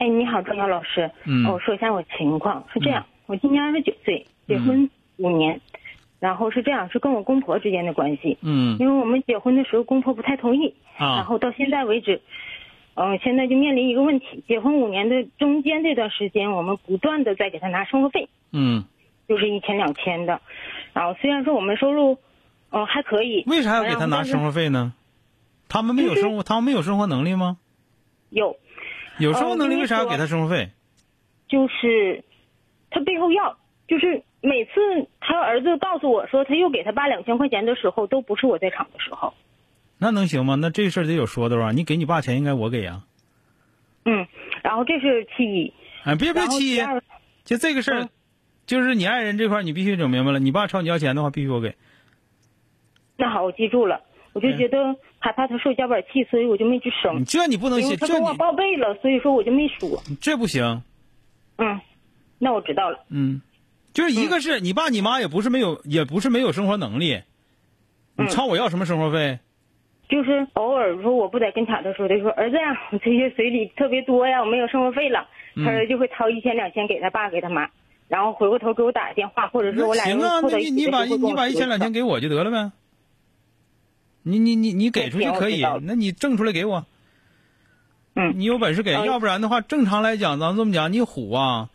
哎，你好，张瑶老师。嗯我说一下我情况，是这样，我今年二十九岁，结婚五年，然后是这样，是跟我公婆之间的关系。嗯因为我们结婚的时候，公婆不太同意，然啊后到现在为止，嗯、现在就面临一个问题，结婚五年的中间这段时间，我们不断的在给他拿生活费，嗯，就是一千两千的，然后虽然说我们收入，嗯、还可以，为啥要给他拿生？活费呢？他们没有生活，他们没有生活能力吗？有，有生活能力，为为啥要给他生活费？就是他背后要，就是每次他儿子告诉我说他又给他爸两千块钱的时候，都不是我在场的时候。那能行吗？那这事儿得有说的吧？你给你爸钱，应该我给呀。嗯，然后这是其一，哎，别别然后气第，二，就这个事儿嗯，就是你爱人这块儿，你必须整明白了。你爸朝你要钱的话，必须我给。那好，我记住了。我就觉得害怕他受夹板气，所以我就没吱声你。这你不能信，因为他跟我报备了，所以说我就没说。这不行。嗯，那我知道了。嗯，就是一个是你爸你妈也不是没有，也不是没有生活能力。你嗯朝我要什么生活费？就是偶尔说我不在跟前的时候，他说儿子呀，我这些随礼特别多呀，我没有生活费了，嗯他儿子就会掏一千两千给他爸给他妈，然后回过头给我打个电话，或者是我俩行啊，你你把你把一千两千给我就得了呗。你你你你给出去可以那你挣出来给我。嗯你有本事给，嗯要不然的话，正常来讲，咱这么讲，你虎啊，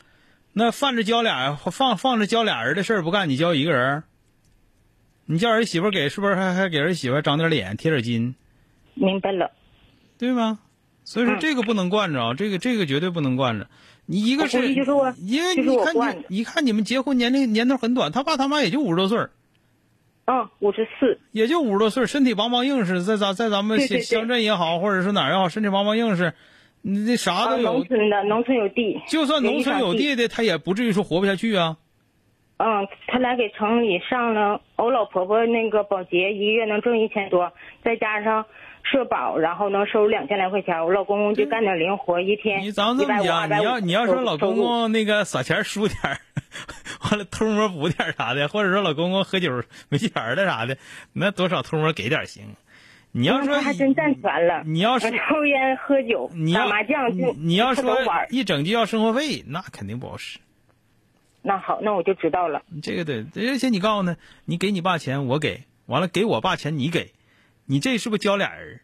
那放着教俩放放着教俩人的事儿不干，你教一个人，你叫儿媳妇给，是不是还还给儿媳妇长点脸，贴点金，明白了。对吗？所以说嗯这个不能惯着啊，这个这个绝对不能惯着。你一个是，因为你看你，你看你们结婚年龄年头很短，他爸他妈也就五十多岁儿嗯，五十四。也就五十多岁身体梆梆硬实，在咱在咱们乡乡镇也好，或者是哪儿也好，身体梆梆硬实，你这啥啊，都有农。村的，农村有地。就算农村有地的，他也不至于说活不下去啊。嗯，他来给城里上了我老婆婆那个保洁，一个月能挣一千多，再加上社保，然后能收入两千来块钱。我老公公就干点零活，一天你咱这么讲，你要你要说老公公那个撒钱输点儿，完了偷摸补点啥的，或者说老公公喝酒没钱儿了啥的，那多少偷摸给点行。你要说他还真占全了。你要是抽烟喝酒你要打麻将你就你要说玩一整就要生活费，那肯定不好使。那好，那我就知道了。这个对，而且你告诉他，你给你爸钱我给，完了给我爸钱你给，你这是不是教俩人？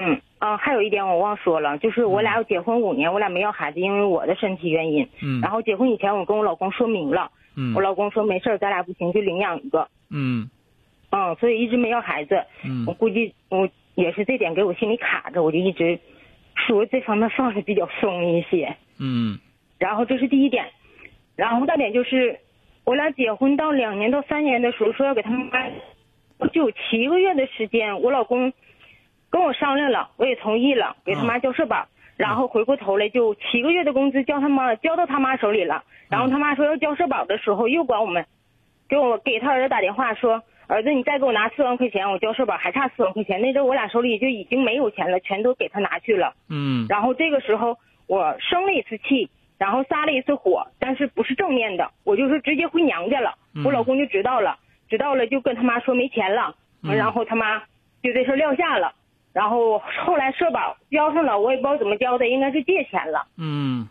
嗯啊，还有一点我忘说了，就是我俩要结婚五年，我俩没要孩子，因为我的身体原因。嗯然后结婚以前我跟我老公说明了，嗯我老公说没事儿，咱俩不行就领养一个。嗯嗯，所以一直没要孩子。嗯我估计我也是这点给我心里卡着，我就一直说这方面放的比较松一些。嗯然后这是第一点，然后第二点就是我俩结婚到两年到三年的时候说要给他们妈，就有七个月的时间，我老公跟我商量了，我也同意了，给他妈交社保。然后回过头来就七个月的工资交他妈交到他妈手里了，然后他妈说要交社保的时候又管我们，给我给他儿子打电话说，儿子你再给我拿四万块钱，我交社保还差四万块钱，那阵我俩手里就已经没有钱了，全都给他拿去了。嗯然后这个时候我生了一次气，然后撒了一次火，但是不是正面的，我就是直接回娘家了。嗯我老公就知道了，知道了就跟他妈说没钱了，嗯然后他妈就这事撂下了。然后后来社保交上了，我也不知道怎么交的，应该是借钱了。嗯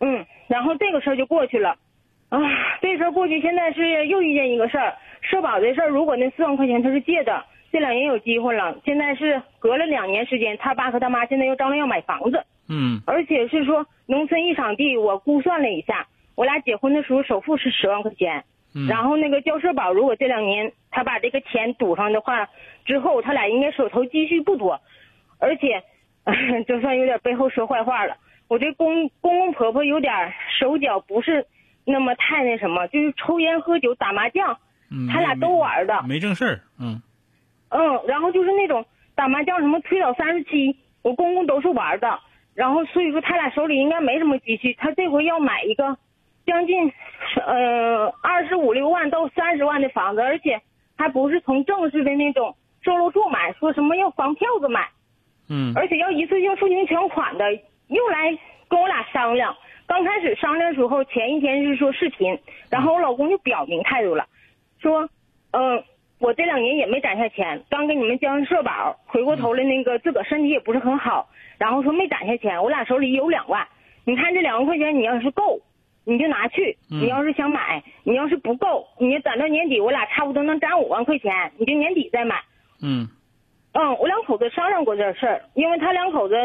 嗯，然后这个事儿就过去了。啊，这事儿过去，现在是又遇见一个事儿，社保这事儿，如果那四万块钱他是借的，这两年有机会了，现在是隔了两年时间，他爸和他妈现在又张罗要买房子。嗯而且是说农村一场地，我估算了一下，我俩结婚的时候首付是十万块钱，嗯，然后那个交社保，如果这两年他把这个钱堵上的话，之后他俩应该手头积蓄不多，而且，就算有点背后说坏话了，我这公公公婆婆有点手脚不是那么太那什么，就是抽烟喝酒打麻将，嗯他俩都玩的，没正事儿，嗯。嗯，然后就是那种打麻将什么推倒三十七，我公公都是玩的。然后所以说他俩手里应该没什么积蓄，他这回要买一个将近呃二十五六万到三十万的房子，而且还不是从正式的那种售楼处买，说什么要房票子买，嗯而且要一次性付清全款的，又来跟我俩商量。刚开始商量的时候，前一天是说视频，然后我老公就表明态度了，说，嗯、我这两年也没攒下钱，刚给你们交完社保，回过头来那个自个儿身体也不是很好，然后说没攒下钱，我俩手里有两万，你看这两万块钱，你要是够，你就拿去；嗯你要是想买，你要是不够，你攒到年底，我俩差不多能攒五万块钱，你就年底再买。嗯嗯，我两口子商量过这事儿，因为他两口子，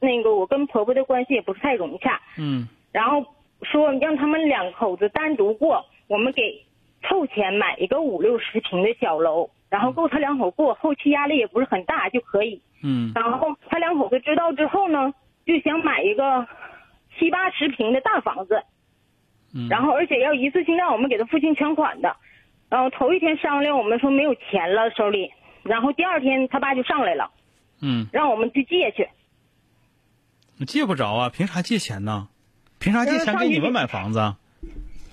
那个我跟婆婆的关系也不是太融洽，嗯然后说让他们两口子单独过，我们给凑钱买一个五六十平的小楼，然后够他两口过，后期压力也不是很大就可以。嗯然后他两口子知道之后呢，就想买一个七八十平的大房子，嗯，然后而且要一次性让我们给他付清全款的。然后头一天商量，我们说没有钱了手里，然后第二天他爸就上来了，嗯，让我们去借去。借不着啊，凭啥借钱呢？凭啥借钱给你们买房子啊？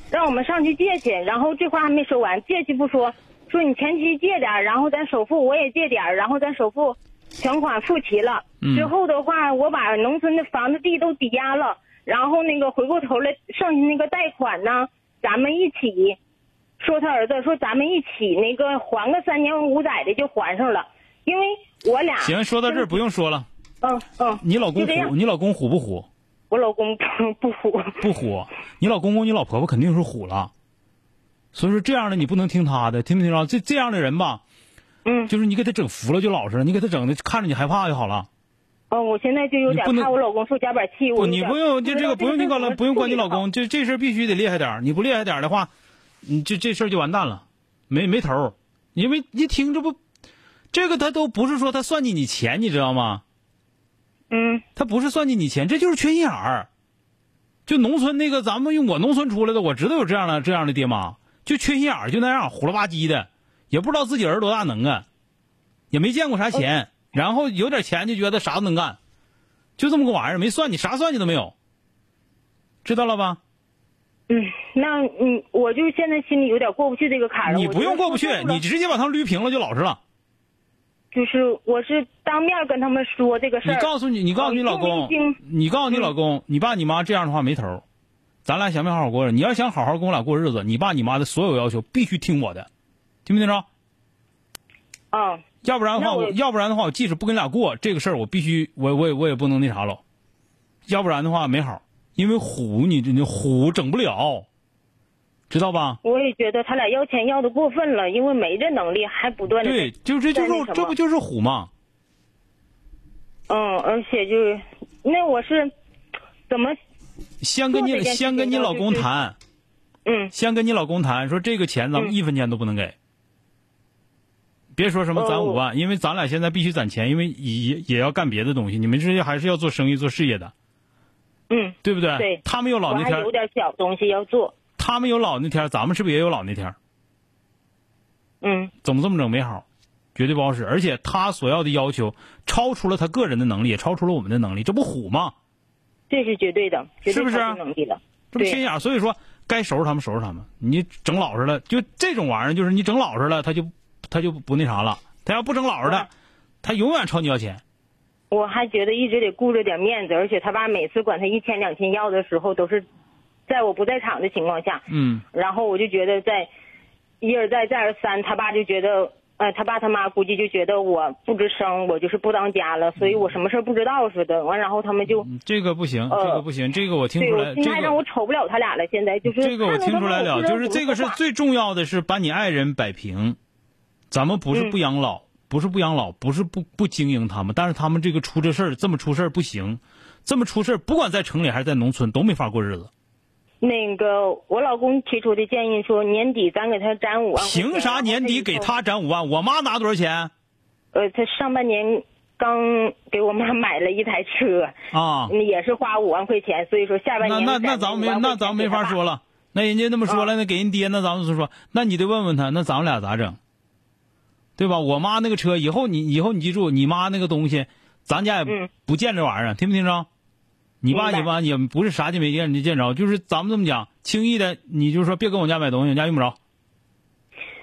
让我们上去借去，然后这话还没说完，借去不说，说你前期借点儿，然后咱首付我也借点儿，然后咱首付全款付齐了，嗯之后的话我把农村的房子地都抵押了，然后那个回过头来剩下那个贷款呢，咱们一起，说他儿子说咱们一起那个还个三年五载的就还上了，因为我俩行，说到这儿不用说了。嗯嗯，你老公虎，你老公虎不虎？我老公不不服，不虎。你老公公、你老婆婆肯定是虎了。所以说这样的你不能听他的，听没听着？这这样的人吧，嗯就是你给他整服了就老实了，你给他整的看着你害怕就好了。哦，我现在就有点不怕我老公受夹板气，我不，你不用就这个不用你管了，不用管你老公，这这事儿必须得厉害点儿你不厉害点儿的话，你这这事儿就完蛋了，没没头儿。因为一听这不，这个他都不是说他算计你钱，你知道吗？嗯他不是算计你钱，这就是缺心眼儿。就农村那个，咱们用我农村出来的，我知道有这样的这样的爹妈，就缺心眼儿，就那样虎了吧唧的，也不知道自己儿子多大能耐，也没见过啥钱，然后有点钱就觉得啥都能干，就这么个玩意儿，没算计，啥算计都没有，知道了吧？嗯，那嗯，我就现在心里有点过不去这个坎。你不用过不去你直接把他捋平了就老实了。就是我是当面跟他们说这个事你。告诉你，你告诉你老公，你告诉你老公，你爸你妈这样的话没头，咱俩想没好好过日子。你要想好好跟我俩过日子，你爸你妈的所有要求必须听我的，听没听着？嗯要不然的话，要不然的话，我即使不跟你俩过这个事儿，我必须我我也我也不能那啥了，要不然的话没好，因为虎你你虎整不了，知道吧？我也觉得他俩要钱要的过分了，因为没这能力，还不断的对，就这就是这不就是虎吗？嗯，而且就是那我是怎么先跟你先跟你老公谈，嗯先跟你老公谈，说这个钱咱们嗯一分钱都不能给。别说什么攒哦五万，因为咱俩现在必须攒钱，因为也也要干别的东西。你们这些还是要做生意、做事业的，嗯，对不对？对他们有老那天有，点小东西要做。他们有老那天，咱们是不是也有老那天？嗯怎么这么整没好？绝对不好使。而且他所要的要求超出了他个人的能力，也超出了我们的能力，这不虎吗？这是绝对的，绝对是不是能力了。对这不心眼。所以说，该收拾他们收拾他们。你整老实了，就这种玩意儿，就是你整老实了，他就他就不那啥了。他要不整老实的，他永远朝你要钱。我还觉得一直得顾着点面子，而且他爸每次管他一千两千要的时候，都是在我不在场的情况下。嗯，然后我就觉得在一而再再而三，他爸就觉得，呃，他爸他妈估计就觉得我不吱声，我就是不当家了，所以我什么事儿不知道似的。完，然后他们就，嗯这个不行，呃这个不行，这个我听出来，这我心态让我瞅不了他俩了。现在就是这个我听出来了，就是这个是最重要的是把你爱人摆平。咱们不是嗯不养老，不是不养老，不是不不经营他们，但是他们这个出这事儿，这么出事儿不行，这么出事儿，不管在城里还是在农村都没法过日子。那个我老公提出的建议说，年底咱给他攒五万。凭啥年底给他攒五万？我妈拿多少钱？呃，他上半年刚给我妈买了一台车，啊？嗯也是花五万块钱，所以说下半年那那那咱们没那咱们没法说了。那人家那么说了，啊那给人爹，那咱们就说，那你得问问他，那咱们俩咋整？对吧？我妈那个车，以后你以后你记住，你妈那个东西，咱家也嗯不见这玩意儿，听没听着？你爸你妈也不是啥也没见你见着，就是咱们这么讲，轻易的你就说别跟我家买东西，我家用不着。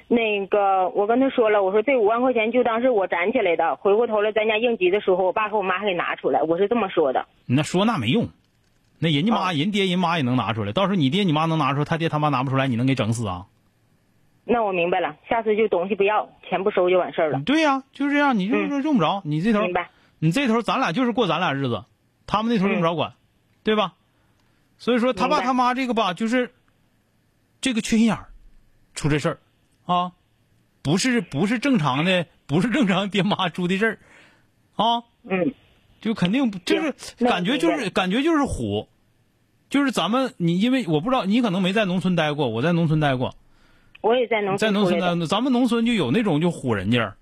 那个，我跟他说了，我说这五万块钱就当是我攒起来的，回过头来咱家应急的时候，我爸和我妈还给拿出来，我是这么说的。那说那没用，那人家妈、啊人爹人妈也能拿出来，到时候你爹你妈能拿出来，他爹他妈拿不出来，你能给整死啊？那我明白了，下次就东西不要，钱不收就完事儿了。对呀、就是这样，你就是说用不着，你这头明白？你这头咱俩就是过咱俩日子，他们那头用不着管，对吧？所以说他爸他妈这个吧，就是这个缺心眼儿，出这事儿啊，不是不是正常的，不是正常爹妈出的事儿啊，嗯，就肯定就是感觉就是感觉就是虎，就是咱们你因为我不知道你可能没在农村待过，我在农村待过，我也在农在村在。农村呢，咱们农村就有那种就唬人家。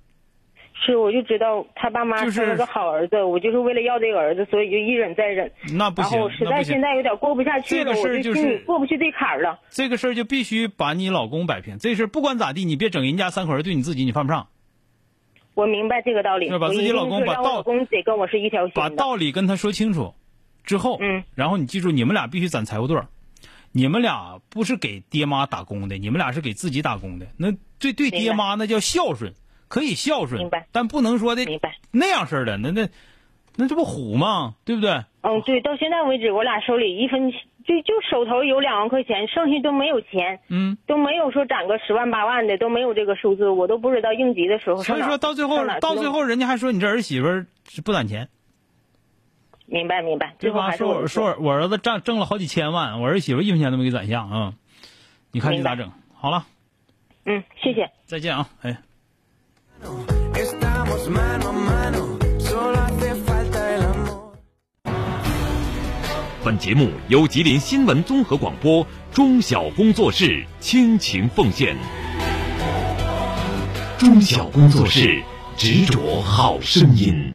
是，我就知道他爸妈就是生了个好儿子，我就是为了要这个儿子，所以就一忍再忍。那不行然后，实那不行在现。在有点过不下去了，这个事儿我就心里过不去这坎儿了。这个事儿就必须把你老公摆平。这事儿不管咋地，你别整人家三口人对你自己，你犯不上。我明白这个道理，是把自己老公把道得跟我是一条心把。道理跟他说清楚，之后，嗯，然后你记住，你们俩必须攒财务对儿。你们俩不是给爹妈打工的，你们俩是给自己打工的。那对对爹妈那叫孝顺，可以孝顺明白，但不能说的。那样式儿的，那那那这不虎吗？对不对？嗯，对，到现在为止，我俩手里一分就就手头有两万块钱，剩下都没有钱，嗯，都没有说攒个十万八万的，都没有这个数字，我都不知道应急的时候所以说到最后到最后，人家还说你这儿媳妇儿是不攒钱。明白明白，对吧？最后还是说我我说我我儿子挣挣了好几千万，我儿媳妇一分钱都没给攒下啊、你看你咋整？好了，嗯，谢谢。再见啊！哎。本节目由吉林新闻综合广播中小工作室倾情奉献。中小工作室执着好声音。